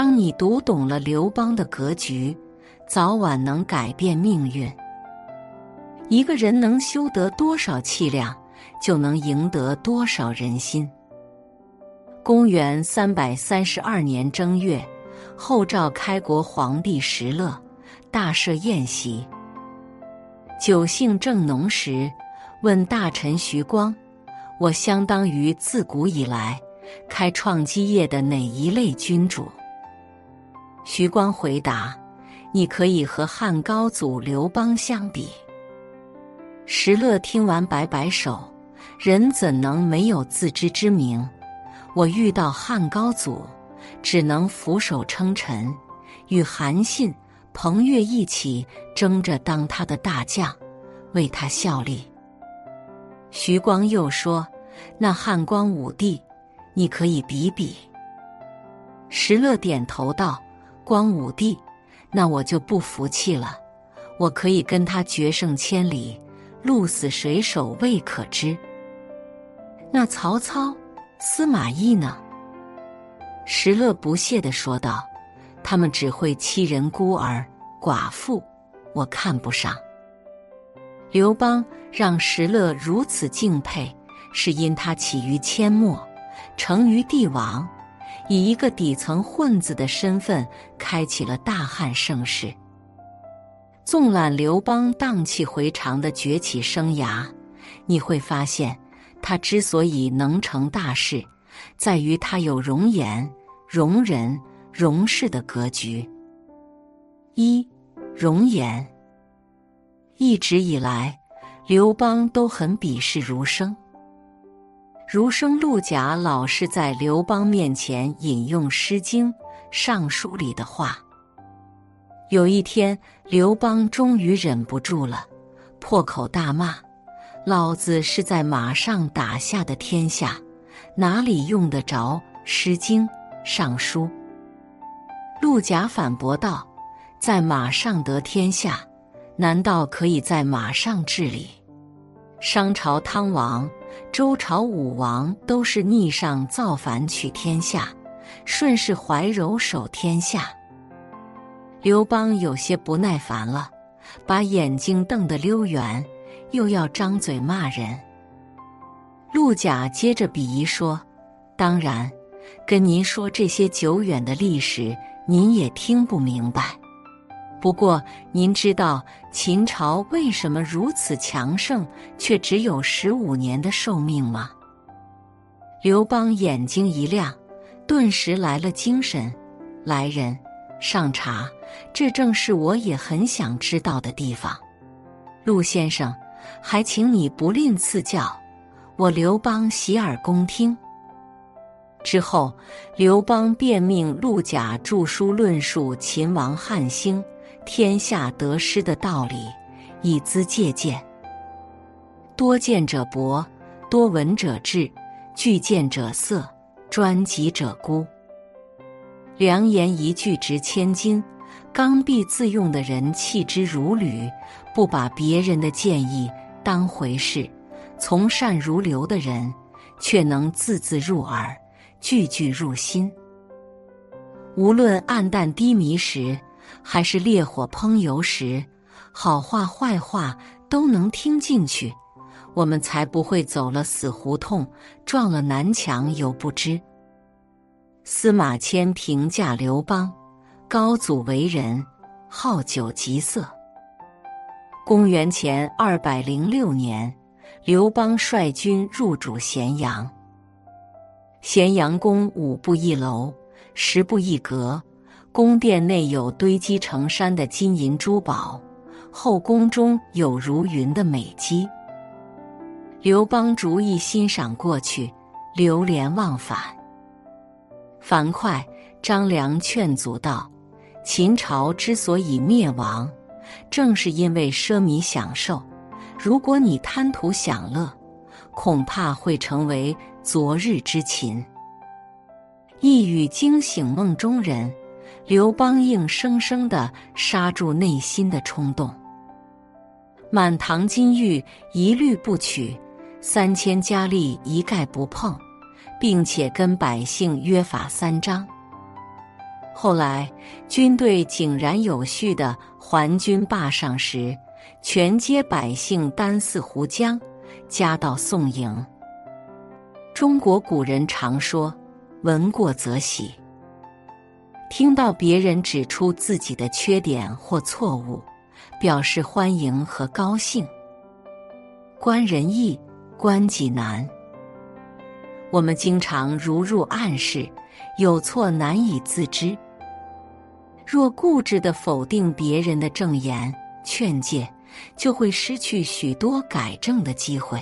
当你读懂了刘邦的格局，早晚能改变命运。一个人能修得多少气量，就能赢得多少人心。公元三百三十二年正月，后赵开国皇帝石勒大设宴席。酒兴正浓时，问大臣徐光：“我相当于自古以来开创基业的哪一类君主？”徐光回答：“你可以和汉高祖刘邦相比。”石勒听完，摆摆手：“人怎能没有自知之明？我遇到汉高祖，只能俯首称臣，与韩信、彭越一起争着当他的大将，为他效力。”徐光又说：“那汉光武帝，你可以比比。”石勒点头道：“光武帝，那我就不服气了，我可以跟他决胜千里。”鹿死谁手未可知。那曹操、司马懿呢？石勒不屑地说道：“他们只会欺人孤儿寡妇，我看不上。”刘邦让石勒如此敬佩，是因他起于阡陌，成于帝王，以一个底层混子的身份，开启了大汉盛世。纵览刘邦荡气回肠的崛起生涯，你会发现，他之所以能成大事，在于他有容颜、容人、容事的格局。一，容颜。一直以来，刘邦都很鄙视儒生。儒生陆贾老是在刘邦面前引用《诗经》《尚书》里的话。有一天，刘邦终于忍不住了，破口大骂：“老子是在马上打下的天下，哪里用得着《诗经》《尚书》？”陆贾反驳道：“在马上得天下，难道可以在马上治理？商朝汤王、周朝武王都是逆上造反取天下，顺势怀柔守天下。”刘邦有些不耐烦了，把眼睛瞪得溜圆，又要张嘴骂人。陆贾接着鄙夷说：“当然，跟您说这些久远的历史，您也听不明白。不过，您知道秦朝为什么如此强盛，却只有十五年的寿命吗？”刘邦眼睛一亮，顿时来了精神。来人。上茶，这正是我也很想知道的地方。陆先生，还请你不吝赐教，我刘邦洗耳恭听。之后，刘邦便命陆贾著书论述秦王汉兴天下得失的道理，以资借鉴。多见者博，多闻者智，具见者色，专辑者孤。良言一句值千金，刚愎自用的人弃之如履，不把别人的建议当回事；从善如流的人，却能字字入耳，句句入心。无论暗淡低迷时，还是烈火烹油时，好话坏话都能听进去，我们才不会走了死胡同，撞了南墙又不知。司马迁评价刘邦：高祖为人好酒极色。公元前二百零六年，刘邦率军入主咸阳。咸阳宫五步一楼，十步一阁，宫殿内有堆积成山的金银珠宝，后宫中有如云的美姬。刘邦逐一欣赏过去，流连忘返。樊哙、张良劝阻道：“秦朝之所以灭亡，正是因为奢靡享受。如果你贪图享乐，恐怕会成为昨日之秦。”一语惊醒梦中人，刘邦硬生生的刹住内心的冲动。满堂金玉一律不取，三千佳丽一概不碰。并且跟百姓约法三章。后来军队井然有序的还军霸上时，全街百姓单似湖江，夹道送迎。中国古人常说：“闻过则喜。”听到别人指出自己的缺点或错误，表示欢迎和高兴。观人易，观己难。我们经常如入暗室，有错难以自知。若固执的否定别人的正言劝诫，就会失去许多改正的机会。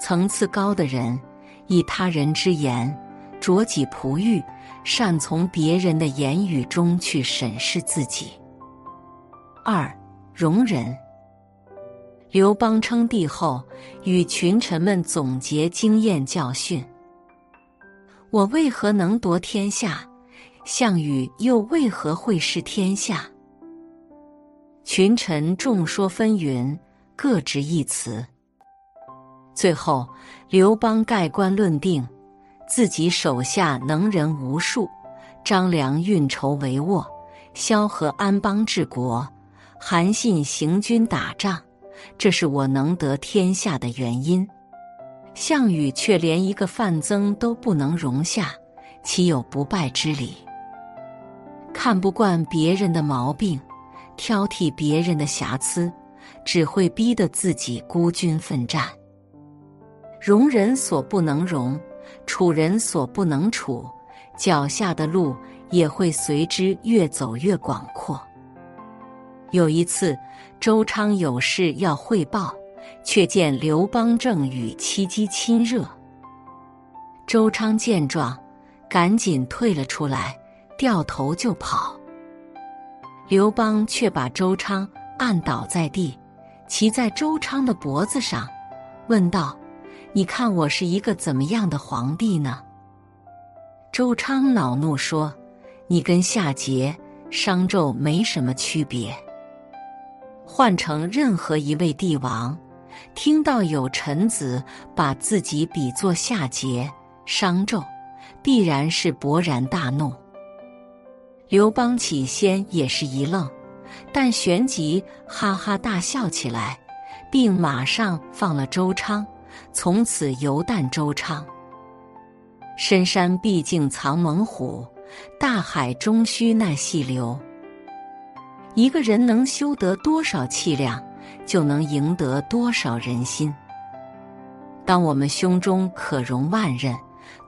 层次高的人，以他人之言着己璞玉，善从别人的言语中去审视自己。二，容忍。刘邦称帝后，与群臣们总结经验教训：我为何能夺天下？项羽又为何会是天下？群臣众说纷纭，各执一词。最后，刘邦盖棺论定，自己手下能人无数，张良运筹帷幄，萧何安邦治国，韩信行军打仗，这是我能得天下的原因。项羽却连一个范增都不能容下，岂有不败之理？看不惯别人的毛病，挑剔别人的瑕疵，只会逼得自己孤军奋战。容人所不能容，处人所不能处，脚下的路也会随之越走越广阔。有一次，周昌有事要汇报，却见刘邦正与戚姬亲热。周昌见状，赶紧退了出来。掉头就跑，刘邦却把周昌按倒在地，骑在周昌的脖子上，问道：“你看我是一个怎么样的皇帝呢？”周昌恼怒说：“你跟夏桀、商纣没什么区别。换成任何一位帝王，听到有臣子把自己比作夏桀、商纣，必然是勃然大怒。”刘邦起先也是一愣，但旋即哈哈大笑起来，并马上放了周昌，从此游荡周昌。深山毕竟藏猛虎，大海终须耐细流。一个人能修得多少气量，就能赢得多少人心。当我们胸中可容万仞，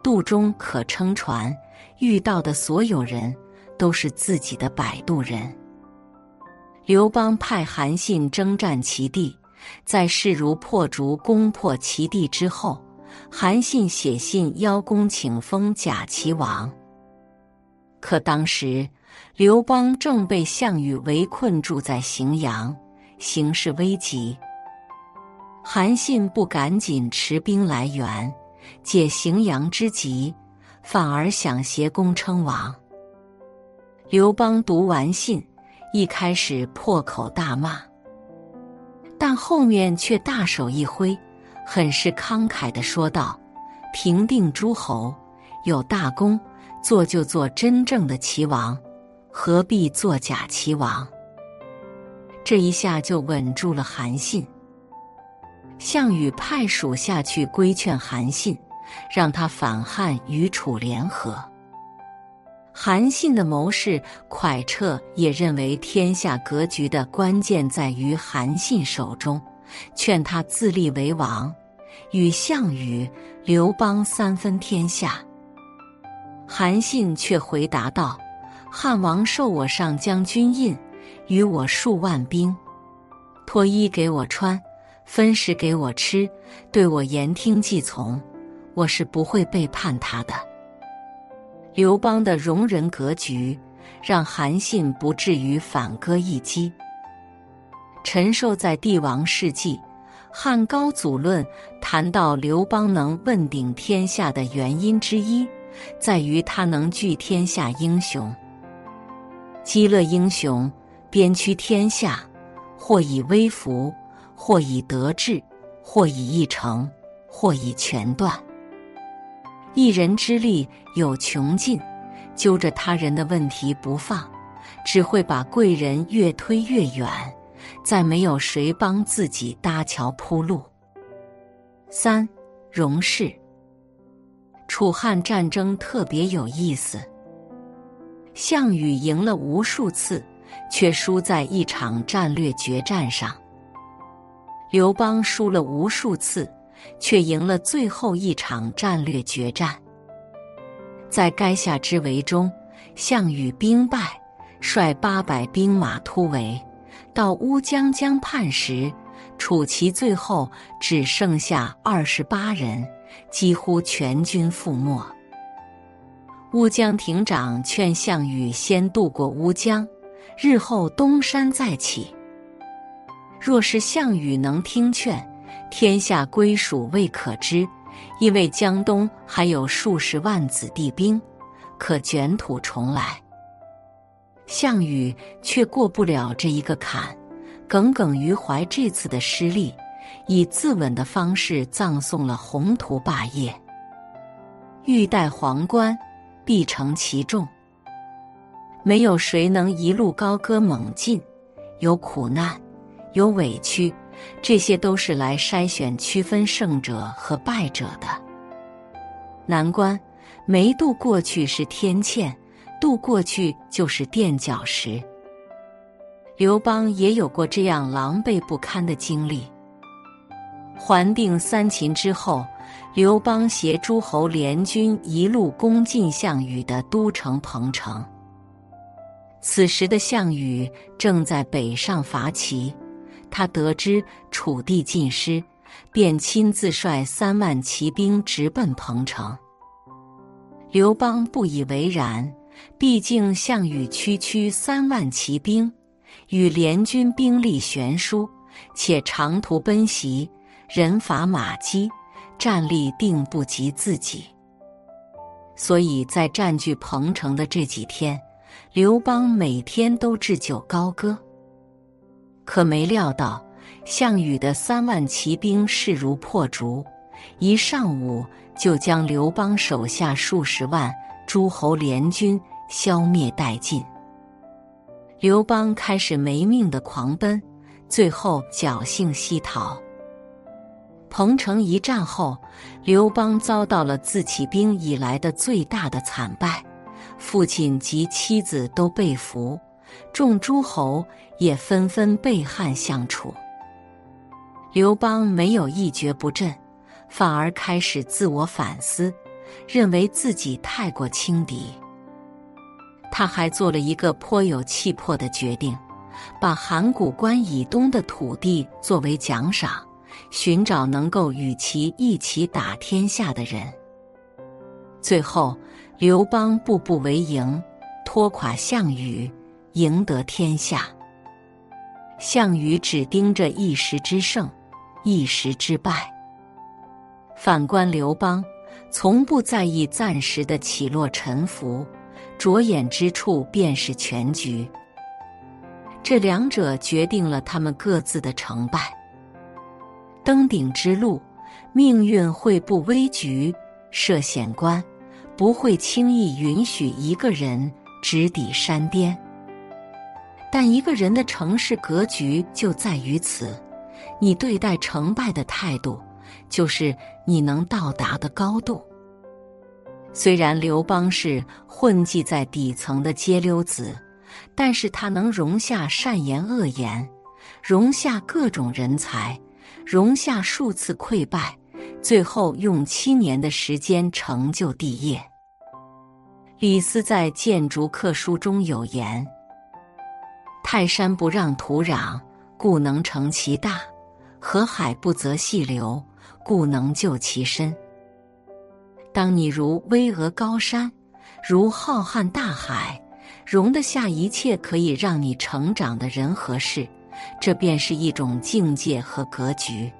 肚中可撑船，遇到的所有人。都是自己的摆渡人。刘邦派韩信征战齐地，在势如破竹攻破齐地之后，韩信写信邀功请封假齐王。可当时刘邦正被项羽围困住在荥阳，形势危急。韩信不赶紧持兵来援，解荥阳之急，反而想挟功称王。刘邦读完信，一开始破口大骂，但后面却大手一挥，很是慷慨的说道：“平定诸侯，有大功，做就做真正的齐王，何必做假齐王？”这一下就稳住了韩信。项羽派属下去规劝韩信，让他反汉与楚联合。韩信的谋士蒯彻也认为天下格局的关键在于韩信手中，劝他自立为王，与项羽、刘邦三分天下。韩信却回答道：“汉王授我上将军印，与我数万兵，脱衣给我穿，分食给我吃，对我言听计从，我是不会背叛他的。”刘邦的容人格局，让韩信不至于反戈一击。陈寿在《帝王世纪·汉高祖论》谈到刘邦能问鼎天下的原因之一，在于他能聚天下英雄。积乐英雄，边驱天下，或以威服，或以德治，或以义成，或以权断。一人之力有穷尽，揪着他人的问题不放，只会把贵人越推越远，再没有谁帮自己搭桥铺路。三，荣氏。楚汉战争特别有意思，项羽赢了无数次，却输在一场战略决战上；刘邦输了无数次，却赢了最后一场战略决战。在垓下之围中，项羽兵败，率八百兵马突围，到乌江江畔时，楚齐最后只剩下二十八人，几乎全军覆没。乌江亭长劝项羽先渡过乌江，日后东山再起。若是项羽能听劝，天下归属未可知。因为江东还有数十万子弟兵，可卷土重来。项羽却过不了这一个坎，耿耿于怀这次的失利，以自刎的方式葬送了宏图霸业。欲戴皇冠，必承其重。没有谁能一路高歌猛进，有苦难，有委屈。这些都是来筛选、区分胜者和败者的难关。没渡过去是天堑，渡过去就是垫脚石。刘邦也有过这样狼狈不堪的经历。还定三秦之后，刘邦携诸侯联军一路攻进项羽的都城彭城。此时的项羽正在北上伐齐。他得知楚地尽失，便亲自率三万骑兵直奔彭城。刘邦不以为然，毕竟项羽区区三万骑兵，与联军兵力悬殊，且长途奔袭，人乏马饥，战力定不及自己。所以在占据彭城的这几天，刘邦每天都置酒高歌。可没料到，项羽的三万骑兵势如破竹，一上午就将刘邦手下数十万诸侯联军消灭殆尽。刘邦开始没命的狂奔，最后侥幸西逃。彭城一战后，刘邦遭到了自起兵以来的最大的惨败，父亲及妻子都被俘。众诸侯也纷纷背汉相楚。刘邦没有一蹶不振，反而开始自我反思，认为自己太过轻敌。他还做了一个颇有气魄的决定，把函谷关以东的土地作为奖赏，寻找能够与其一起打天下的人。最后，刘邦步步为营，拖垮项羽。赢得天下，项羽只盯着一时之胜，一时之败。反观刘邦，从不在意暂时的起落沉浮，着眼之处便是全局。这两者决定了他们各自的成败。登顶之路，命运会布危局，设险关，不会轻易允许一个人直抵山巅。但一个人的成事格局就在于此，你对待成败的态度，就是你能到达的高度。虽然刘邦是混迹在底层的街溜子，但是他能容下善言恶言，容下各种人才，容下数次溃败，最后用七年的时间成就帝业。李斯在《谏逐客书》中有言。泰山不让土壤，故能成其大；河海不择细流，故能就其深。当你如巍峨高山，如浩瀚大海，容得下一切可以让你成长的人和事，这便是一种境界和格局。